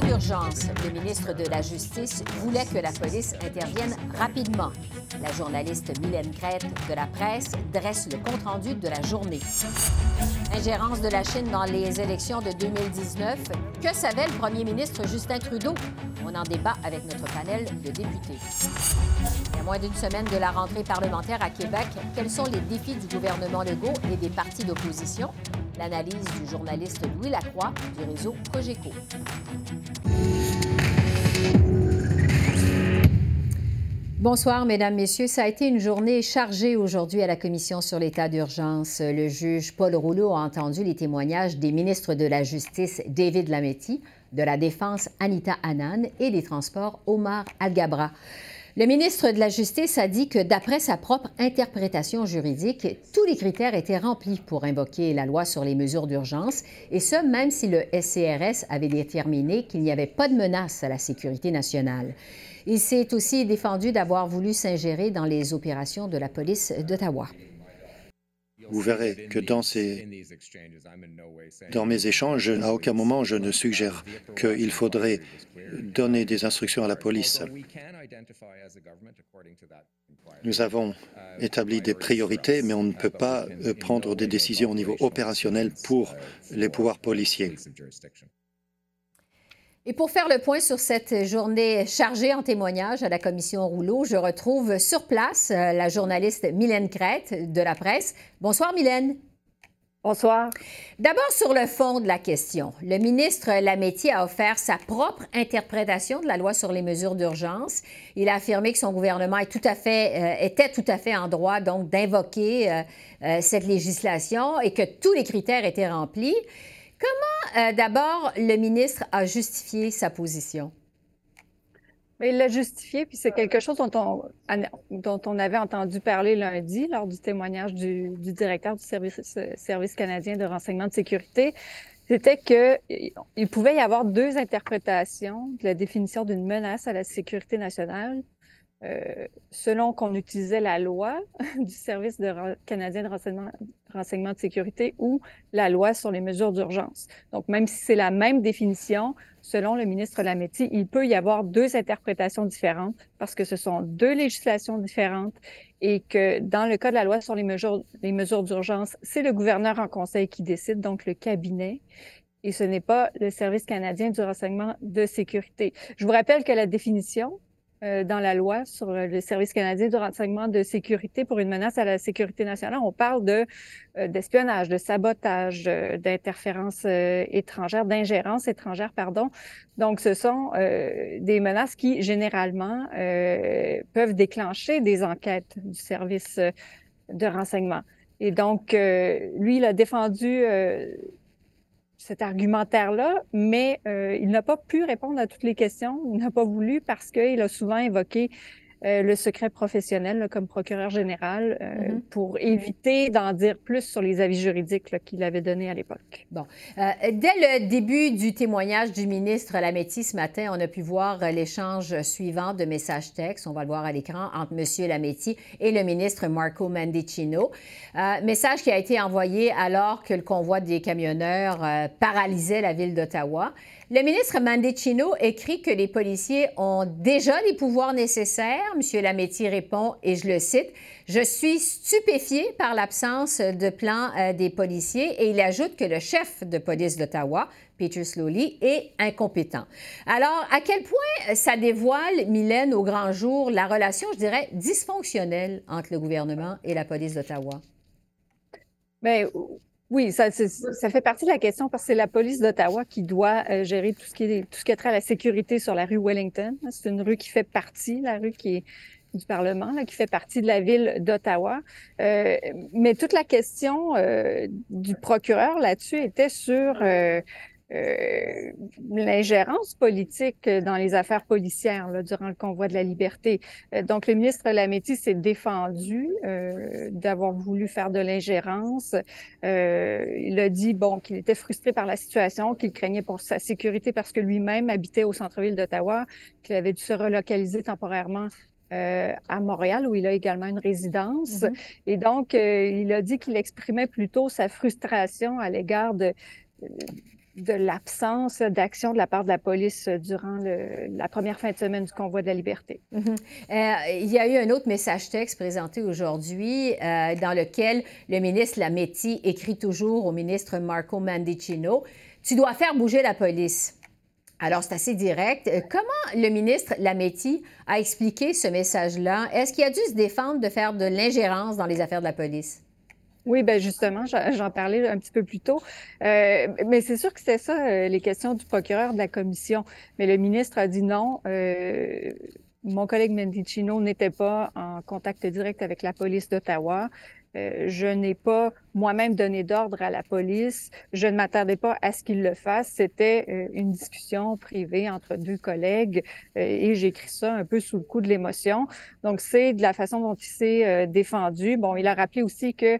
D'urgence. Le ministre de la Justice voulait que la police intervienne rapidement. La journaliste Mylène Crête de la presse dresse le compte-rendu de la journée. Ingérence de la Chine dans les élections de 2019. Que savait le premier ministre Justin Trudeau? On en débat avec notre panel de députés. Il y a moins d'une semaine de la rentrée parlementaire à Québec, quels sont les défis du gouvernement Legault et des partis d'opposition? L'analyse du journaliste Louis Lacroix du réseau Cogeco. Bonsoir, Mesdames, Messieurs. Ça a été une journée chargée aujourd'hui à la Commission sur l'état d'urgence. Le juge Paul Rouleau a entendu les témoignages des ministres de la Justice David Lametti, de la Défense Anita Annan et des Transports Omar Algabra. Le ministre de la Justice a dit que d'après sa propre interprétation juridique, tous les critères étaient remplis pour invoquer la loi sur les mesures d'urgence, et ce, même si le SCRS avait déterminé qu'il n'y avait pas de menace à la sécurité nationale. Il s'est aussi défendu d'avoir voulu s'ingérer dans les opérations de la police d'Ottawa. Vous verrez que dans, ces, dans mes échanges, à aucun moment je ne suggère qu'il faudrait donner des instructions à la police. Nous avons établi des priorités, mais on ne peut pas euh, prendre des décisions au niveau opérationnel pour les pouvoirs policiers. Et pour faire le point sur cette journée chargée en témoignages à la commission Rouleau, je retrouve sur place euh, la journaliste Mylène Crête de la presse. Bonsoir Mylène. Bonsoir. D'abord sur le fond de la question. Le ministre Lametti a offert sa propre interprétation de la loi sur les mesures d'urgence. Il a affirmé que son gouvernement est tout à fait, euh, était tout à fait en droit donc d'invoquer euh, cette législation et que tous les critères étaient remplis. Comment, euh, d'abord, le ministre a justifié sa position? il l'a justifié, puis c'est quelque chose dont on, avait entendu parler lundi lors du témoignage du, directeur du service, service canadien de renseignement de sécurité. C'était qu'il pouvait y avoir deux interprétations de la définition d'une menace à la sécurité nationale euh, selon qu'on utilisait la loi du Service canadien de renseignement, renseignement, de sécurité ou la loi sur les mesures d'urgence. Donc, même si c'est la même définition, selon le ministre Lametti, il peut y avoir deux interprétations différentes parce que ce sont deux législations différentes et que dans le cas de la loi sur les mesures, les mesures d'urgence, c'est le gouverneur en conseil qui décide, donc le cabinet et ce n'est pas le Service canadien du renseignement de sécurité. Je vous rappelle que la définition euh, dans la loi sur le service canadien du renseignement de sécurité pour une menace à la sécurité nationale. On parle de euh, d'espionnage, de sabotage, euh, d'interférence étrangère, d'ingérence étrangère, pardon. Donc, ce sont des menaces qui généralement peuvent déclencher des enquêtes du service de renseignement. Et donc, lui, il a défendu cet argumentaire-là, mais euh, il n'a pas pu répondre à toutes les questions. Il n'a pas voulu parce qu'il a souvent évoqué euh, le secret professionnel comme procureur général euh, mm-hmm. pour éviter d'en dire plus sur les avis juridiques qu'il avait donnés à l'époque. Bon. Euh, dès le début du témoignage du ministre Lametti ce matin, on a pu voir l'échange suivant de messages textes, on va le voir à l'écran, entre M. Lametti et le ministre Marco Mendicino. message qui a été envoyé alors que le convoi des camionneurs paralysait la ville d'Ottawa. Le ministre Mandicino écrit que les policiers ont déjà les pouvoirs nécessaires. M. Lametti répond, et je le cite, Je suis stupéfié par l'absence de plan euh, des policiers et il ajoute que le chef de police d'Ottawa, Peter Slowly, est incompétent. Alors, à quel point ça dévoile, Mylène, au grand jour, la relation, je dirais, dysfonctionnelle entre le gouvernement et la police d'Ottawa? Bien, oui, ça, ça, fait partie de la question parce que c'est la police d'Ottawa qui doit euh, gérer tout ce qui est tout ce qui a trait à la sécurité sur la rue Wellington. C'est une rue qui fait partie, la rue qui est du Parlement, là, qui fait partie de la ville d'Ottawa. Euh, mais toute la question euh, du procureur là-dessus était sur euh, l'ingérence politique dans les affaires policières là, durant le convoi de la liberté. Euh, donc, le ministre Lametti s'est défendu euh, d'avoir voulu faire de l'ingérence. il a dit bon qu'il était frustré par la situation, qu'il craignait pour sa sécurité parce que lui-même habitait au centre-ville d'Ottawa, qu'il avait dû se relocaliser temporairement euh, à Montréal, où il a également une résidence. Mm-hmm. Et donc, euh, il a dit qu'il exprimait plutôt sa frustration à l'égard de, de l'absence d'action de la part de la police durant la première fin de semaine du convoi de la liberté. Mm-hmm. Euh, il y a eu un autre message texte présenté aujourd'hui dans lequel le ministre Lametti écrit toujours au ministre Marco Mandicino, Tu dois faire bouger la police. Alors, c'est assez direct. Euh, comment le ministre Lametti a expliqué ce message-là? Est-ce qu'il a dû se défendre de faire de l'ingérence dans les affaires de la police? Oui, ben justement, j'en parlais un petit peu plus tôt. Euh, mais c'est sûr que c'était ça, euh, les questions du procureur de la commission. Mais le ministre a dit non. mon collègue Mendicino n'était pas en contact direct avec la police d'Ottawa. je n'ai pas moi-même donné d'ordre à la police. Je ne m'attendais pas à ce qu'il le fasse. C'était euh, une discussion privée entre deux collègues euh, et j'écris ça un peu sous le coup de l'émotion. Donc, c'est de la façon dont il s'est euh, défendu. Bon, il a rappelé aussi que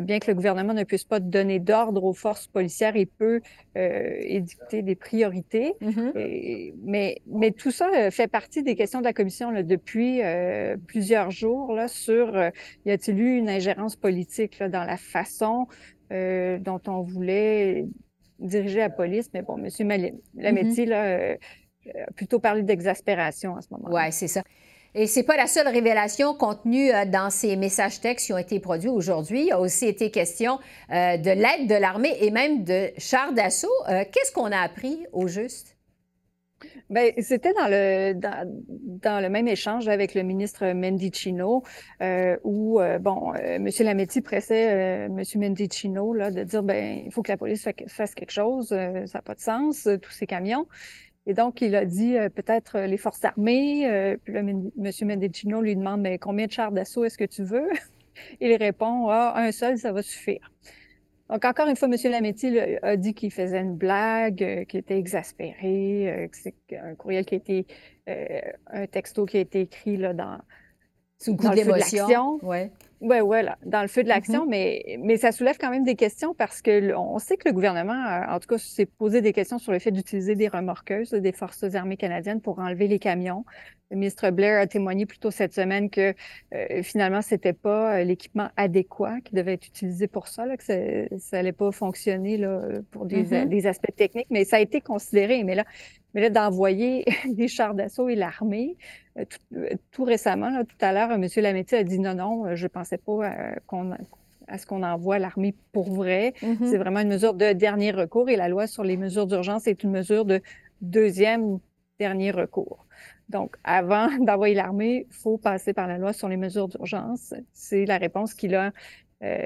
bien que le gouvernement ne puisse pas donner d'ordre aux forces policières, il peut édicter des priorités. Mm-hmm. mais, mais tout ça fait partie des questions de la commission là, depuis plusieurs jours là, sur y a-t-il eu une ingérence politique là, dans la façon euh, dont on voulait diriger la police. Mais bon, M. Lametti, mm-hmm. là, euh, a plutôt parlé d'exaspération à ce moment. Oui, c'est ça. Et c'est pas la seule révélation contenue euh, dans ces messages textes qui ont été produits aujourd'hui. Il a aussi été question de l'aide de l'armée et même de chars d'assaut. Qu'est-ce qu'on a appris au juste? Bien, c'était dans le, dans, le même échange avec le ministre Mendicino, euh, où, euh, bon, euh, M. Lametti pressait euh, M. Mendicino là, de dire, ben il faut que la police fasse quelque chose, ça n'a pas de sens, tous ces camions. Et donc, il a dit peut-être les forces armées. puis M. Mendicino lui demande, mais combien de chars d'assaut est-ce que tu veux? Il répond, ah, un seul, ça va suffire. Donc, encore une fois, M. Lametti a dit qu'il faisait une blague, euh, qu'il était exaspéré, euh, que c'est un courriel qui a été, euh, un texto qui a été écrit là, dans, sous le coup de l'émotion. Ouais. Oui, voilà, dans le feu de l'action, mm-hmm. mais, mais ça soulève quand même des questions parce que on sait que le gouvernement, en tout cas, s'est posé des questions sur le fait d'utiliser des remorqueuses des forces armées canadiennes pour enlever les camions. Le ministre Blair a témoigné plus tôt cette semaine que euh, finalement, c'était pas euh, l'équipement adéquat qui devait être utilisé pour ça, là, que ça, ça allait pas fonctionner là, pour des, mm-hmm. des aspects techniques, mais ça a été considéré. Mais là, mais là, d'envoyer des chars d'assaut et l'armée, euh, euh, tout, récemment, là, tout à l'heure, M. Lametti a dit non, non, euh, je ne pensais pas qu'on à ce qu'on envoie l'armée pour vrai. Mm-hmm. C'est vraiment une mesure de dernier recours et la loi sur les mesures d'urgence est une mesure de deuxième dernier recours. Donc, avant d'envoyer l'armée, il faut passer par la loi sur les mesures d'urgence. C'est la réponse qu'il a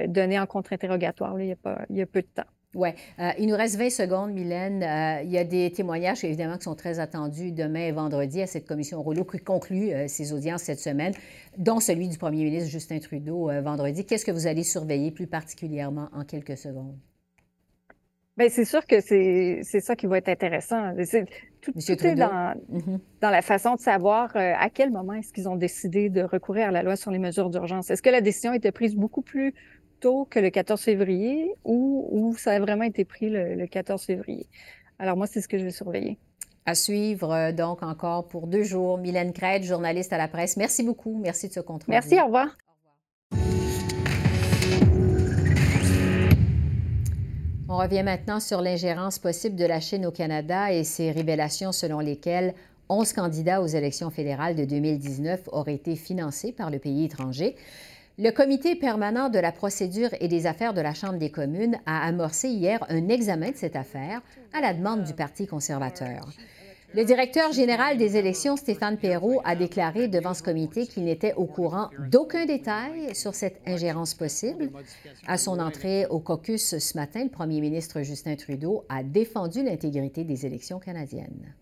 donnée en contre-interrogatoire il, il y a peu de temps. Oui. Euh, il nous reste 20 secondes, Mylène. Euh, il y a des témoignages, évidemment, qui sont très attendus demain et vendredi à cette commission Rouleau qui conclut euh, ses audiences cette semaine, dont celui du premier ministre Justin Trudeau vendredi. Qu'est-ce que vous allez surveiller plus particulièrement en quelques secondes? Bien, c'est sûr que c'est ça qui va être intéressant. tout, tout est dans, mm-hmm. dans, la façon de savoir à quel moment est-ce qu'ils ont décidé de recourir à la loi sur les mesures d'urgence. Est-ce que la décision était prise beaucoup plus tôt que le 14 février ou, ça a vraiment été pris le, 14 février. Alors moi, c'est ce que je vais surveiller. À suivre euh, donc encore pour deux jours. Mylène Crête, journaliste à la presse. Merci beaucoup. Merci de ce compte Merci, au revoir. On revient maintenant sur l'ingérence possible de la Chine au Canada et ses révélations selon lesquelles 11 candidats aux élections fédérales de 2019 auraient été financés par le pays étranger. Le comité permanent de la procédure et des affaires de la Chambre des communes a amorcé hier un examen de cette affaire à la demande du Parti conservateur. Le directeur général des élections, Stéphane Perrault, a déclaré devant ce comité qu'il n'était au courant d'aucun détail sur cette ingérence possible. À son entrée au caucus ce matin, le premier ministre Justin Trudeau a défendu l'intégrité des élections canadiennes.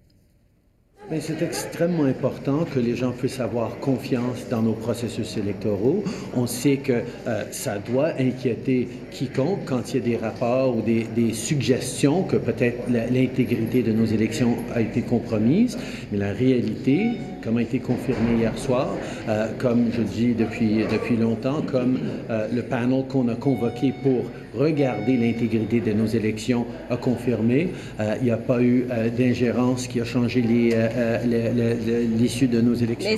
C'est extrêmement important que les gens puissent avoir confiance dans nos processus électoraux. On sait que euh, ça doit inquiéter quiconque quand il y a des rapports ou des, suggestions que peut-être l'intégrité de nos élections a été compromise. Mais la réalité, comme a été confirmé hier soir, euh, comme je dis depuis, depuis longtemps, comme euh, le panel qu'on a convoqué pour regarder l'intégrité de nos élections a confirmé, il n'y a pas eu d'ingérence qui a changé les l'issue de nos élections.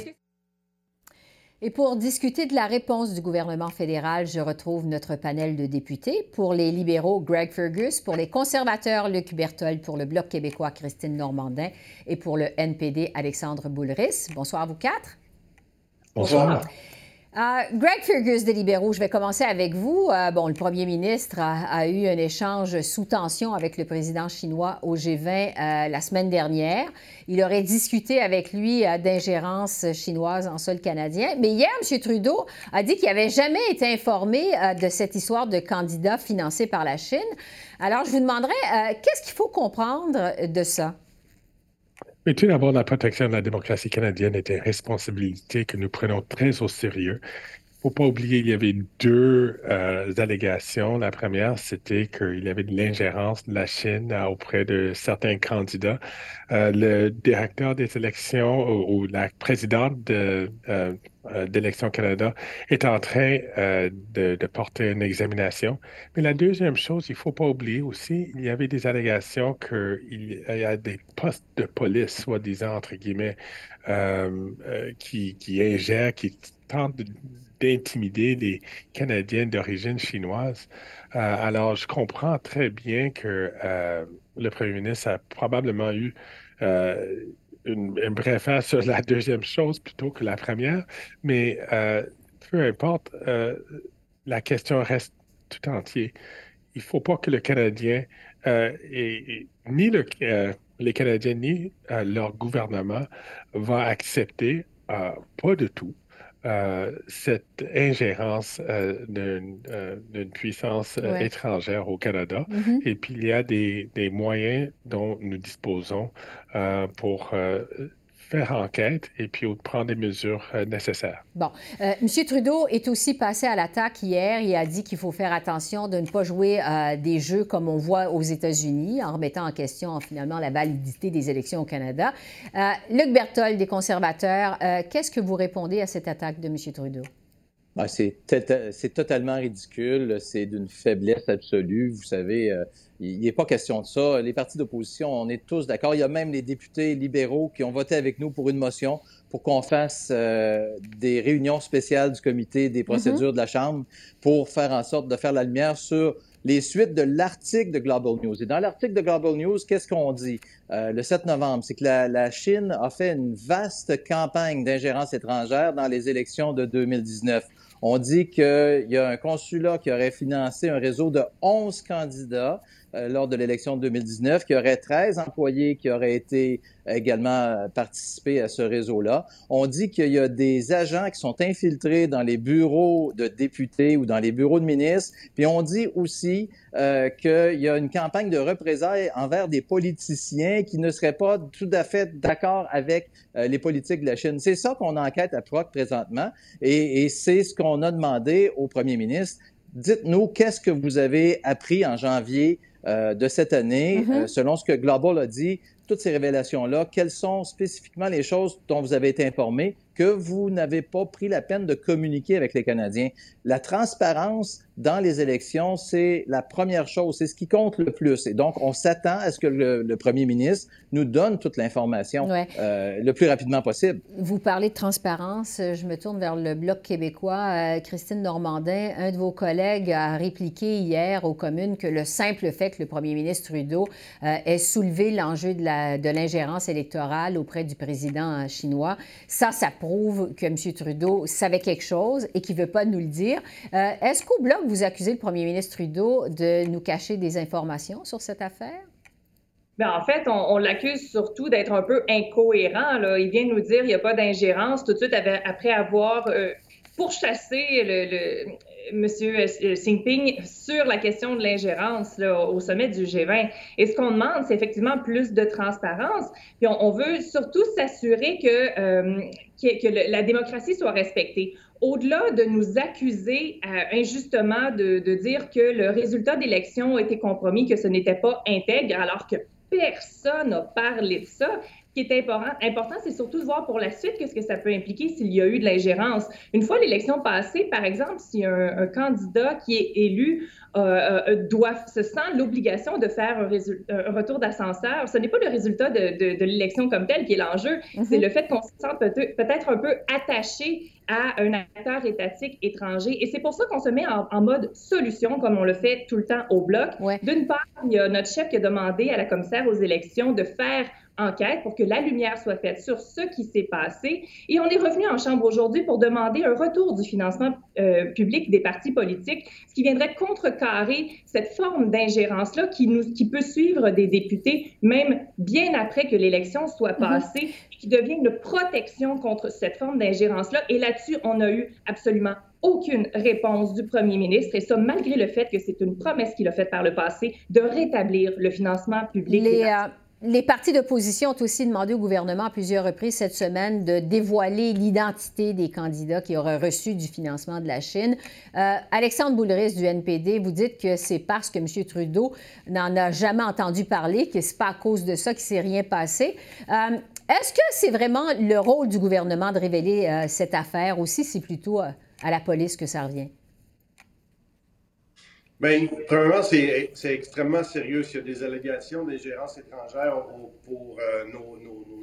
Et pour discuter de la réponse du gouvernement fédéral, je retrouve notre panel de députés. Pour les libéraux, Greg Fergus. Pour les conservateurs, Luc Berthold. Pour le Bloc québécois, Christine Normandin. Et pour le NPD, Alexandre Boulris. Bonsoir à vous quatre. Bonsoir. Euh, Greg Fergus des libéraux, je vais commencer avec vous. Euh, bon, le premier ministre a, eu un échange sous tension avec le président chinois au G20 euh, la semaine dernière. Il aurait discuté avec lui d'ingérence chinoise en sol canadien. Mais hier, M. Trudeau a dit qu'il n'avait jamais été informé de cette histoire de candidat financé par la Chine. Alors, je vous demanderais, qu'est-ce qu'il faut comprendre de ça? Mais tout d'abord, la protection de la démocratie canadienne est une responsabilité que nous prenons très au sérieux? Il faut pas oublier, qu'il y avait deux euh, allégations. La première, c'était qu'il y avait de l'ingérence de la Chine auprès de certains candidats. Euh, le directeur des élections ou, la présidente de, euh, d'Élection Canada est en train de, porter une examination. Mais la deuxième chose, il ne faut pas oublier aussi, il y avait des allégations qu'il y a des postes de police, soi-disant, entre guillemets, qui, qui ingèrent, qui tentent d'intimider des Canadiens d'origine chinoise. alors, je comprends très bien que le premier ministre a probablement eu une, une, préface sur la deuxième chose plutôt que la première, mais euh, peu importe, euh, la question reste tout entière. Il ne faut pas que le Canadien, euh, et, ni le, les Canadiens, ni leur gouvernement va accepter, pas de tout, euh, cette ingérence euh, euh, d'une puissance étrangère au Canada. Mm-hmm. Et puis, il y a des, des moyens dont nous disposons pour faire enquête et puis prendre des mesures euh, nécessaires. Bon. Euh, M. Trudeau est aussi passé à l'attaque hier. Il a dit qu'il faut faire attention de ne pas jouer à des jeux comme on voit aux États-Unis en remettant en question finalement la validité des élections au Canada. Euh, Luc Berthold des conservateurs, qu'est-ce que vous répondez à cette attaque de M. Trudeau? Ben, c'est totalement ridicule. C'est d'une faiblesse absolue. Vous savez, il n'est pas question de ça. Les partis d'opposition, on est tous d'accord. Il y a même les députés libéraux qui ont voté avec nous pour une motion pour qu'on fasse euh, des réunions spéciales du comité des procédures mm-hmm. de la Chambre pour faire en sorte de faire la lumière sur les suites de l'article de Global News. Et dans l'article de Global News, qu'est-ce qu'on dit? Euh, le 7 novembre? C'est que la, la, Chine a fait une vaste campagne d'ingérence étrangère dans les élections de 2019. On dit qu'il y a un consulat qui aurait financé un réseau de 11 candidats euh, lors de l'élection de 2019, qu'il y aurait 13 employés qui auraient été également euh, participé à ce réseau-là. On dit qu'il y a des agents qui sont infiltrés dans les bureaux de députés ou dans les bureaux de ministres. Puis on dit aussi euh, qu'il y a une campagne de représailles envers des politiciens qui ne seraient pas tout à fait d'accord avec euh, les politiques de la Chine. C'est ça qu'on enquête à Proc présentement et, et c'est ce qu'on a demandé au premier ministre. Dites-nous qu'est-ce que vous avez appris en janvier euh, de cette année, mm-hmm. selon ce que Global a dit, toutes ces révélations-là, quelles sont spécifiquement les choses dont vous avez été informé que vous n'avez pas pris la peine de communiquer avec les Canadiens? La transparence dans les élections, c'est la première chose, c'est ce qui compte le plus. Et donc, on s'attend à ce que le, premier ministre nous donne toute l'information euh, le plus rapidement possible. Vous parlez de transparence. Je me tourne vers le Bloc québécois. Euh, Christine Normandin, un de vos collègues a répliqué hier aux communes que le simple fait que le premier ministre Trudeau euh, ait soulevé l'enjeu de l'ingérence électorale auprès du président chinois, ça, ça prouve que M. Trudeau savait quelque chose et qu'il ne veut pas nous le dire. Euh, est-ce qu'au Bloc, vous accusez le premier ministre Trudeau de nous cacher des informations sur cette affaire? Bien, en fait, on, l'accuse surtout d'être un peu incohérent. Il vient nous dire qu'il n'y a pas d'ingérence tout de suite après avoir euh, pourchasser le, le, M. Xi Jinping sur la question de l'ingérence au sommet du G20. Et ce qu'on demande, c'est effectivement plus de transparence. Puis on, veut surtout s'assurer que, euh, que, la démocratie soit respectée. Au-delà de nous accuser euh, injustement de, de dire que le résultat d'élection a été compromis, que ce n'était pas intègre, alors que personne n'a parlé de ça qui est important, important c'est surtout de voir pour la suite qu'est-ce que ça peut impliquer s'il y a eu de l'ingérence. Une fois l'élection passée, par exemple, si un, un candidat qui est élu euh, euh, doit, se sent l'obligation de faire un, retour d'ascenseur. Ce n'est pas le résultat de, l'élection comme tel qui est l'enjeu, mm-hmm. c'est le fait qu'on se sent peut-être un peu attaché à un acteur étatique étranger. Et c'est pour ça qu'on se met en, mode solution, comme on le fait tout le temps au bloc. D'une part, il y a notre chef qui a demandé à la commissaire aux élections de faire enquête pour que la lumière soit faite sur ce qui s'est passé. Et on est revenu en Chambre aujourd'hui pour demander un retour du financement euh, public des partis politiques, ce qui viendrait contrecarrer cette forme d'ingérence-là qui, nous, qui peut suivre des députés, même bien après que l'élection soit mm-hmm. passée, qui devient une protection contre cette forme d'ingérence-là. Et là-dessus, on n'a eu absolument aucune réponse du premier ministre, et ça malgré le fait que c'est une promesse qu'il a faite par le passé de rétablir le financement public. Les partis d'opposition ont aussi demandé au gouvernement à plusieurs reprises cette semaine de dévoiler l'identité des candidats qui auraient reçu du financement de la Chine. Euh, Alexandre Boulris du NPD, vous dites que c'est parce que M. Trudeau n'en a jamais entendu parler, que c'est pas à cause de ça qu'il s'est rien passé. Euh, est-ce que c'est vraiment le rôle du gouvernement de révéler euh, cette affaire aussi, c'est plutôt à la police que ça revient? Bien, premièrement, c'est extrêmement sérieux. S'il y a des allégations d'ingérence étrangère pour euh, nos,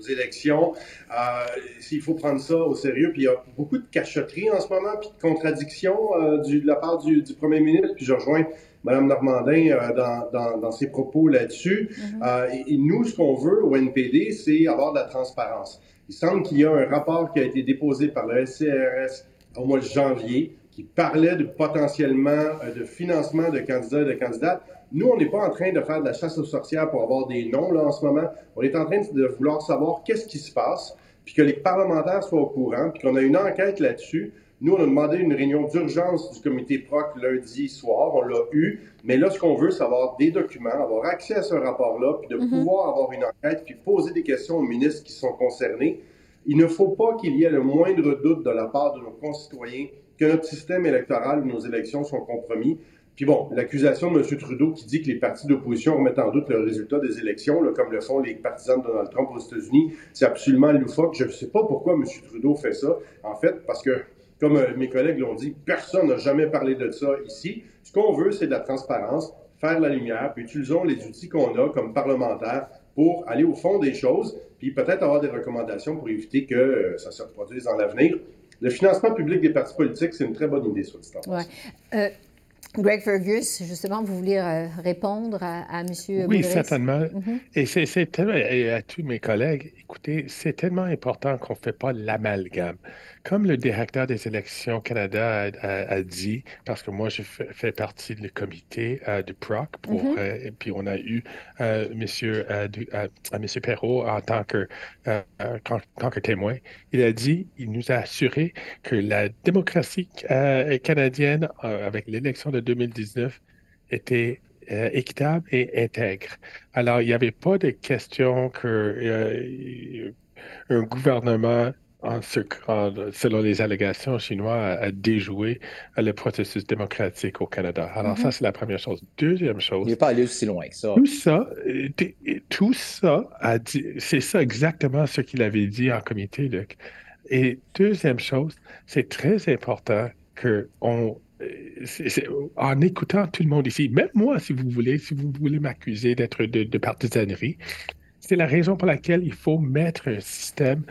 élections, euh, il faut prendre ça au sérieux. Puis il y a beaucoup de cachotterie en ce moment, puis de contradictions euh, du, de la part du, premier ministre. Puis je rejoins Mme Normandin dans, dans, ses propos là-dessus. Mm-hmm. et, et, nous, ce qu'on veut au NPD, c'est avoir de la transparence. Il semble qu'il y a un rapport qui a été déposé par le SCRS au mois de janvier qui parlait de potentiellement euh, de financement de candidats et de candidates. Nous, on n'est pas en train de faire de la chasse aux sorcières pour avoir des noms là en ce moment. On est en train de vouloir savoir qu'est-ce qui se passe, puis que les parlementaires soient au courant, puis qu'on a une enquête là-dessus. Nous, on a demandé une réunion d'urgence du comité PROC lundi soir. On l'a eu. Mais là, ce qu'on veut, c'est avoir des documents, avoir accès à ce rapport-là, puis de mm-hmm. pouvoir avoir une enquête, puis poser des questions aux ministres qui sont concernés. Il ne faut pas qu'il y ait le moindre doute de la part de nos concitoyens que notre système électoral nos élections sont compromis. Puis bon, l'accusation de M. Trudeau qui dit que les partis d'opposition remettent en doute le résultat des élections, comme le font les partisans de Donald Trump aux États-Unis, c'est absolument loufoque. Je ne sais pas pourquoi M. Trudeau fait ça, en fait, parce que, comme euh, mes collègues l'ont dit, personne n'a jamais parlé de ça ici. Ce qu'on veut, c'est de la transparence, faire la lumière, puis utilisons les outils qu'on a comme parlementaires pour aller au fond des choses, puis peut-être avoir des recommandations pour éviter que euh, ça se reproduise dans l'avenir. Le financement public des partis politiques, c'est une très bonne idée, sur le euh, Greg Fergus, justement, vous voulez euh, répondre à, M. Oui, certainement. Mm-hmm. Et c'est tellement, et à tous mes collègues, écoutez, c'est tellement important qu'on ne fait pas l'amalgame. Comme le directeur des élections Canada a, dit, parce que moi, je fais, partie du comité euh, du PROC, pour, mm-hmm. euh, et puis on a eu euh, monsieur, monsieur Perrault en tant que, tant que témoin. Il a dit, il nous a assuré que la démocratie canadienne, avec l'élection de 2019, était équitable et intègre. Alors, il n'y avait pas de question que un gouvernement en selon les allégations chinois, a, déjoué le processus démocratique au Canada. Alors, ça, mm-hmm. c'est la première chose. Deuxième chose. Il n'est pas allé aussi loin que ça. Tout ça, euh, tout ça a dit, c'est ça exactement ce qu'il avait dit en comité, Luc. Et deuxième chose, c'est très important que euh, en écoutant tout le monde ici, même moi, si vous voulez, si vous voulez m'accuser d'être de, de partisanerie, c'est la raison pour laquelle il faut mettre un système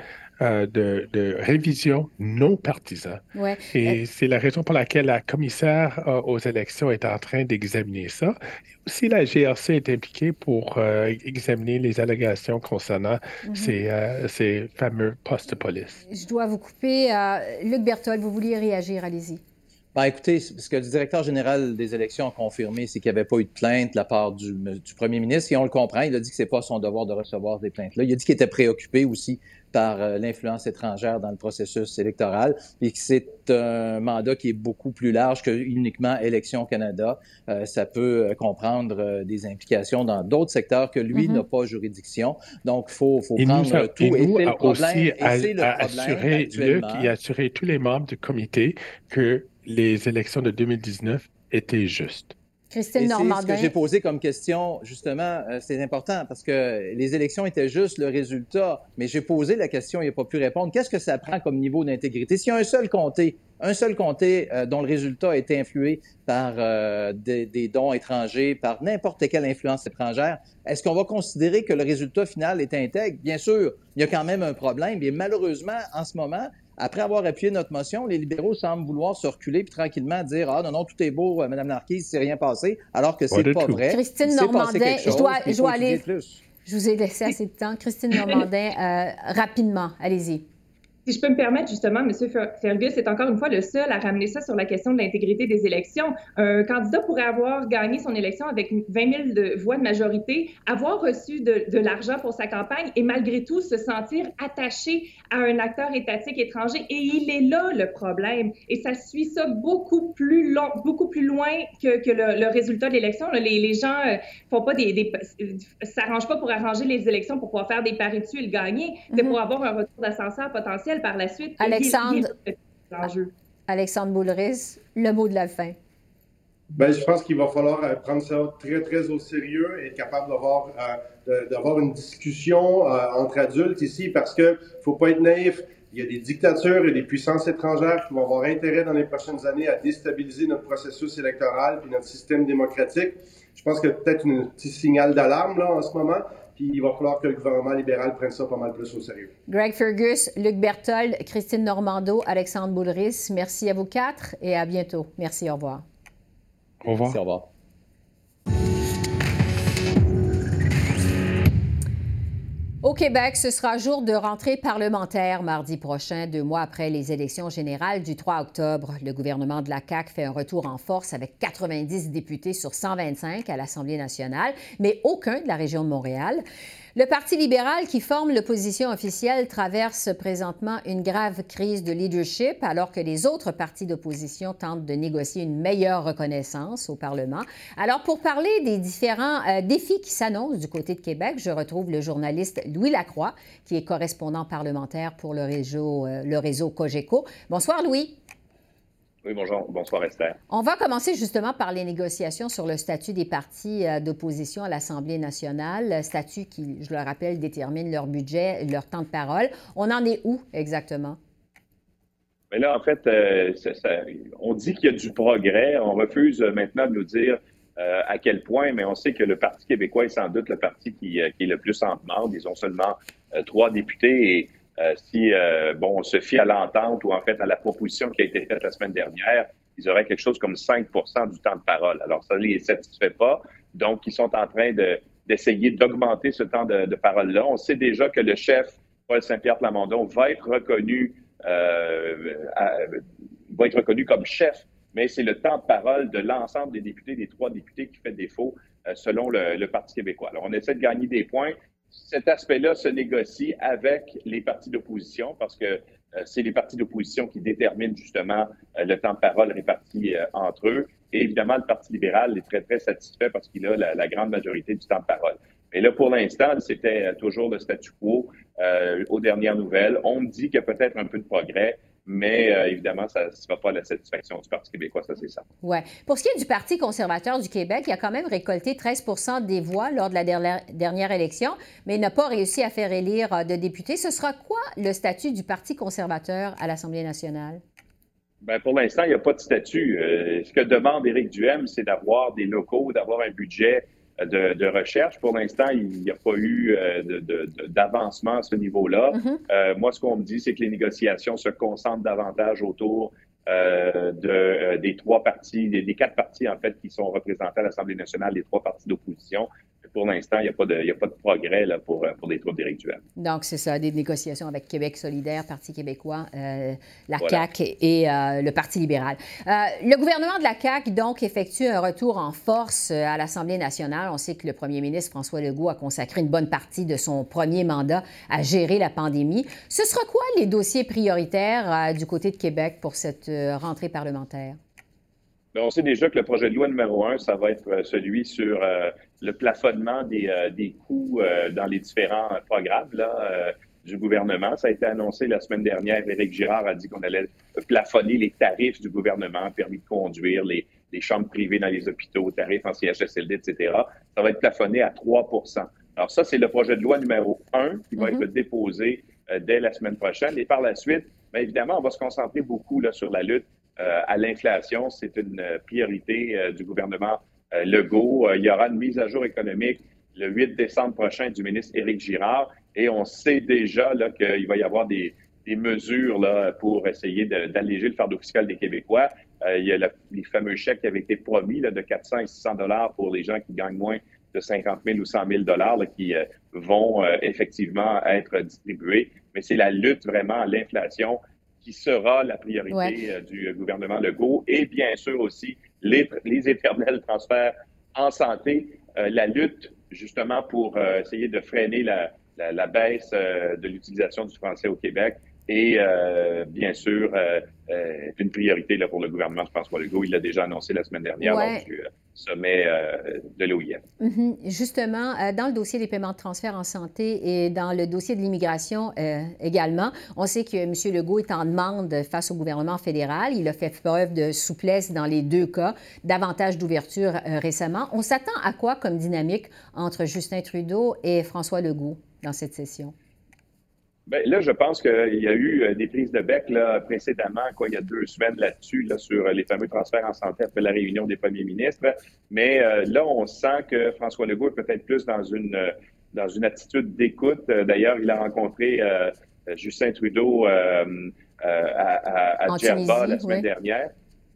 euh, de, révision non partisan. Et euh, c'est la raison pour laquelle la commissaire euh, aux élections est en train d'examiner ça. Et aussi, la GRC est impliquée pour examiner les allégations concernant mhm. ces, fameux postes de police. Je dois vous couper. Luc Berthold, vous vouliez réagir, allez-y. Ben, écoutez, ce que le directeur général des élections a confirmé, c'est qu'il n'y avait pas eu de plainte de la part du, du, premier ministre, et on le comprend. Il a dit que c'est pas son devoir de recevoir des plaintes-là. Il a dit qu'il était préoccupé aussi par euh, l'influence étrangère dans le processus électoral, et que c'est un mandat qui est beaucoup plus large que uniquement Élections Canada. Euh, ça peut euh, comprendre des implications dans d'autres secteurs que lui mm-hmm. n'a pas juridiction. Donc, il faut, faut prendre tout. Et, nous, et le problème, aussi et le assurer, Luc, et assurer tous les membres du comité que les élections de 2019 étaient justes. Christine Normandin. Ce que j'ai posé comme question, justement, euh, c'est important parce que les élections étaient justes, le résultat, mais j'ai posé la question, il n'a pas pu répondre. Qu'est-ce que ça prend comme niveau d'intégrité? S'il y a un seul comté, un seul comté euh, dont le résultat a été influé par euh, des, des, dons étrangers, par n'importe quelle influence étrangère, est-ce qu'on va considérer que le résultat final est intègre? Bien sûr, il y a quand même un problème, et malheureusement, en ce moment, après avoir appuyé notre motion, les libéraux semblent vouloir se reculer puis tranquillement dire Ah non, non, tout est beau, euh, Mme Marquise, c'est rien passé, alors que c'est pas, vrai. Christine Normandin, je dois, je dois aller. Je vous ai laissé assez de temps. Christine Normandin, euh, rapidement, allez-y. Si je peux me permettre, justement, M. Fergus est encore une fois le seul à ramener ça sur la question de l'intégrité des élections. Un candidat pourrait avoir gagné son élection avec 20 000 de voix de majorité, avoir reçu de, de l'argent pour sa campagne et malgré tout se sentir attaché à un acteur étatique étranger. Et il est là le problème. Et ça suit ça beaucoup plus long, beaucoup plus loin que, que le, le, résultat de l'élection. Les, les, gens euh, font pas des, des s'arrangent pas pour arranger les élections pour pouvoir faire des paris dessus et le gagner. C'est mm-hmm. pour avoir un retour d'ascenseur potentiel par la suite. Alexandre, Alexandre Boulris, le mot de la fin. Ben, je pense qu'il va falloir euh, prendre ça très, très au sérieux et être capable d'avoir, euh, d'avoir une discussion euh, entre adultes ici parce qu'il ne faut pas être naïf. Il y a des dictatures et des puissances étrangères qui vont avoir intérêt dans les prochaines années à déstabiliser notre processus électoral et notre système démocratique. Je pense qu'il y a peut-être un petit signal d'alarme là en ce moment. Puis il va falloir que le gouvernement libéral prenne ça pas mal plus au sérieux. Greg Fergus, Luc Berthold, Christine Normando, Alexandre Boulris, merci à vous quatre et à bientôt. Merci, au revoir. Au revoir. Merci, au revoir. Au Québec, ce sera jour de rentrée parlementaire mardi prochain, deux mois après les élections générales du 3 octobre. Le gouvernement de la CAQ fait un retour en force avec 90 députés sur 125 à l'Assemblée nationale, mais aucun de la région de Montréal. Le Parti libéral, qui forme l'opposition officielle, traverse présentement une grave crise de leadership alors que les autres partis d'opposition tentent de négocier une meilleure reconnaissance au Parlement. Alors, pour parler des différents euh, défis qui s'annoncent du côté de Québec, je retrouve le journaliste Louis Lacroix, qui est correspondant parlementaire pour le réseau, euh, le réseau Cogeco. Bonsoir, Louis. Oui, bonjour. Bonsoir, Esther. On va commencer justement par les négociations sur le statut des partis euh, d'opposition à l'Assemblée nationale, statut qui, je le rappelle, détermine leur budget, leur temps de parole. On en est où exactement? Mais là, en fait, euh, on dit qu'il y a du progrès. On refuse maintenant de nous dire euh, à quel point, mais on sait que le Parti québécois est sans doute le parti qui, est le plus en demande. Ils ont seulement trois députés et euh, si euh, bon, on se fie à l'entente ou en fait à la proposition qui a été faite la semaine dernière, ils auraient quelque chose comme 5 du temps de parole. Alors, ça ne les satisfait pas. Donc, ils sont en train de, d'essayer d'augmenter ce temps de, de parole-là. On sait déjà que le chef, Paul Saint-Pierre Plamondon, va être reconnu, euh, va être reconnu comme chef, mais c'est le temps de parole de l'ensemble des députés, des trois députés qui fait défaut euh, selon le, le Parti québécois. Alors, on essaie de gagner des points cet aspect-là se négocie avec les partis d'opposition parce que euh, c'est les partis d'opposition qui déterminent justement euh, le temps de parole réparti euh, entre eux. Et évidemment, le Parti libéral est très, très satisfait parce qu'il a la, grande majorité du temps de parole. Mais là, pour l'instant, c'était toujours le statu quo aux dernières nouvelles. On me dit qu'il y a peut-être un peu de progrès, mais euh, évidemment, ça ne sera pas la satisfaction du Parti québécois, ça c'est ça. Oui. Pour ce qui est du Parti conservateur du Québec, il a quand même récolté 13% des voix lors de la dernière élection, mais n'a pas réussi à faire élire euh, de députés. Ce sera quoi le statut du Parti conservateur à l'Assemblée nationale? Bien, pour l'instant, il n'y a pas de statut. Euh, ce que demande Éric Duhem, c'est d'avoir des locaux, d'avoir un budget de, recherche. Pour l'instant, il n'y a pas eu euh, d'avancement à ce niveau-là. Mm-hmm. Euh, moi, ce qu'on me dit, c'est que les négociations se concentrent davantage autour euh, de, des trois partis, des, quatre partis, en fait, qui sont représentés à l'Assemblée nationale, les trois partis d'opposition. Pour l'instant, il n'y a, pas de, a pas de progrès là, pour, pour des troupes d'Éric Donc, c'est ça, des négociations avec Québec solidaire, Parti québécois, la CAQ et le Parti libéral. le gouvernement de la CAQ, donc, effectue un retour en force à l'Assemblée nationale. On sait que le premier ministre François Legault a consacré une bonne partie de son premier mandat à gérer la pandémie. Ce sera quoi les dossiers prioritaires du côté de Québec pour cette rentrée parlementaire? On sait déjà que le projet de loi numéro un, ça va être euh, celui sur euh, le plafonnement des, euh, des coûts dans les différents programmes là, du gouvernement. Ça a été annoncé la semaine dernière. Éric Girard a dit qu'on allait plafonner les tarifs du gouvernement, permis de conduire, les, les chambres privées dans les hôpitaux, tarifs en CHSLD, etc. Ça va être plafonné à 3% Alors ça, c'est le projet de loi numéro un qui va mm-hmm. être déposé dès la semaine prochaine. Et par la suite, bien évidemment, on va se concentrer beaucoup là, sur la lutte euh, à l'inflation. C'est une euh, priorité euh, du gouvernement Legault. il y aura une mise à jour économique le 8 décembre prochain du ministre Éric Girard et on sait déjà qu'il va y avoir des, mesures là, pour essayer d'alléger le fardeau fiscal des Québécois. il y a les fameux chèques qui avaient été promis là, de 400 et 600 dollars pour les gens qui gagnent moins de 50 000 ou 100 000 dollars qui vont effectivement être distribués. Mais c'est la lutte vraiment à l'inflation qui sera la priorité euh, du gouvernement Legault et bien sûr aussi les, les éternels transferts en santé, euh, la lutte justement pour euh, essayer de freiner la, la, baisse de l'utilisation du français au Québec et bien sûr une priorité là, pour le gouvernement de François Legault. Il l'a déjà annoncé la semaine dernière sommet euh, de l'OIM. Mhm. Justement, euh, dans le dossier des paiements de transfert en santé et dans le dossier de l'immigration euh, également, on sait que M. Legault est en demande face au gouvernement fédéral. Il a fait preuve de souplesse dans les deux cas, davantage d'ouverture récemment. On s'attend à quoi comme dynamique entre Justin Trudeau et François Legault dans cette session? Bien, là, je pense qu'il y a eu euh, des prises de bec là, précédemment, quoi, il y a deux semaines là-dessus, là, sur les fameux transferts en santé après la réunion des premiers ministres. Mais euh, là, on sent que François Legault est peut-être plus dans une euh, dans une attitude d'écoute. D'ailleurs, il a rencontré Justin Trudeau à, à, à Djerba la semaine dernière.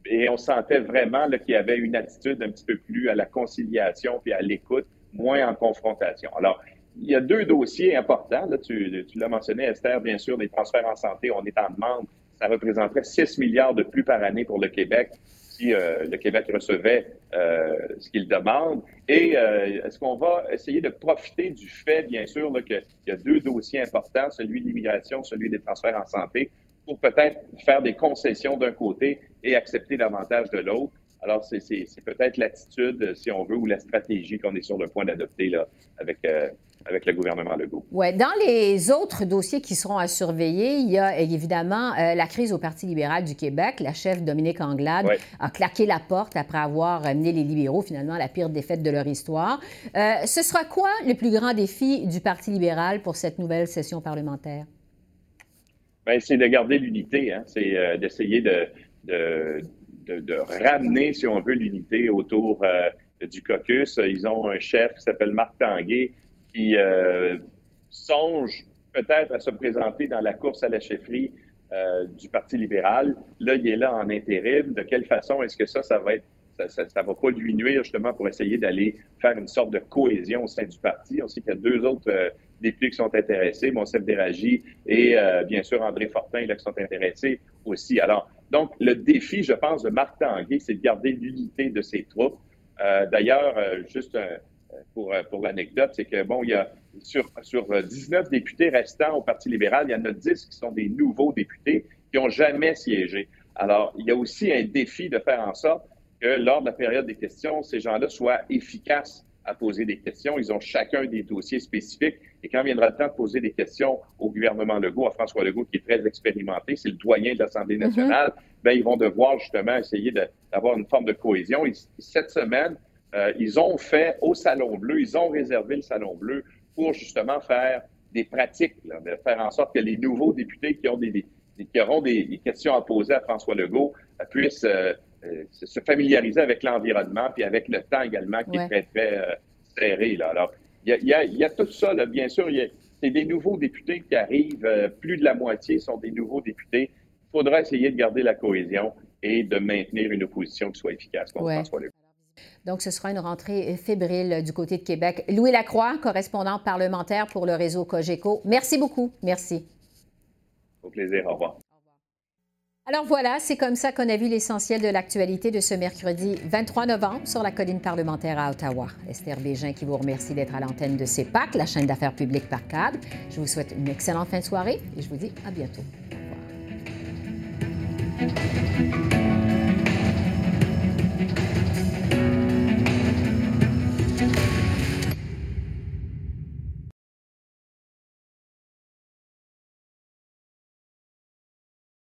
Et on sentait vraiment qu'il y avait une attitude un petit peu plus à la conciliation puis à l'écoute, moins en confrontation. Alors, il y a deux dossiers importants. Là, tu, tu l'as mentionné, Esther, bien sûr, des transferts en santé. On est en demande. Ça représenterait 6 milliards de plus par année pour le Québec si euh, le Québec recevait euh, ce qu'il demande. Et euh, est-ce qu'on va essayer de profiter du fait, bien sûr, qu'il y a deux dossiers importants, celui de l'immigration, celui des transferts en santé, pour peut-être faire des concessions d'un côté et accepter davantage de l'autre? Alors, c'est peut-être l'attitude, si on veut, ou la stratégie qu'on est sur le point d'adopter là avec avec le gouvernement Legault. Oui. Dans les autres dossiers qui seront à surveiller, il y a évidemment euh, la crise au Parti libéral du Québec. La chef Dominique Anglade a claqué la porte après avoir amené les libéraux finalement à la pire défaite de leur histoire. Euh, ce sera quoi le plus grand défi du Parti libéral pour cette nouvelle session parlementaire? Bien, c'est de garder l'unité. Hein. C'est euh, d'essayer de, de, de, ramener, si on veut, l'unité autour du caucus. Ils ont un chef qui s'appelle Marc Tanguay, qui euh, songe peut-être à se présenter dans la course à la chefferie euh, du Parti libéral. Là, il est là en intérim. De quelle façon est-ce que ça, ça va être ça, ça, va pas lui nuire justement pour essayer d'aller faire une sorte de cohésion au sein du parti? On sait qu'il y a deux autres euh, députés qui sont intéressés, Monsef Déragi et bien sûr André Fortin là, qui sont intéressés aussi. Alors, donc, le défi, je pense, de Marc Tanguay, c'est de garder l'unité de ses troupes. D'ailleurs, juste un, pour, euh, pour l'anecdote, c'est que, bon, il y a sur, sur 19 euh, députés restants au Parti libéral, il y en a 10 qui sont des nouveaux députés qui n'ont jamais siégé. Alors, il y a aussi un défi de faire en sorte que lors de la période des questions, ces gens-là soient efficaces à poser des questions. Ils ont chacun des dossiers spécifiques. Et quand viendra le temps de poser des questions au gouvernement Legault, à François Legault, qui est très expérimenté, c'est le doyen de l'Assemblée mm-hmm. nationale, ben, ils vont devoir justement essayer d'avoir une forme de cohésion. Et cette semaine, euh, ils ont fait au Salon Bleu, ils ont réservé le Salon Bleu pour justement faire des pratiques, de faire en sorte que les nouveaux députés qui, ont des, qui auront des, questions à poser à François Legault euh, puissent euh, se familiariser avec l'environnement puis avec le temps également qui est très, très serré. Là. Alors, il y a, y a, tout ça, là, bien sûr. C'est des nouveaux députés qui arrivent. plus de la moitié sont des nouveaux députés. Il faudra essayer de garder la cohésion et de maintenir une opposition qui soit efficace contre François Legault. Donc, ce sera une rentrée fébrile du côté de Québec. Louis Lacroix, correspondant parlementaire pour le réseau Cogeco. Merci beaucoup. Merci. Au plaisir. Au revoir. Alors voilà, c'est comme ça qu'on a vu l'essentiel de l'actualité de ce mercredi 23 novembre sur la colline parlementaire à Ottawa. Esther Bégin qui vous remercie d'être à l'antenne de CEPAC, la chaîne d'affaires publiques par câble. Je vous souhaite une excellente fin de soirée et je vous dis à bientôt.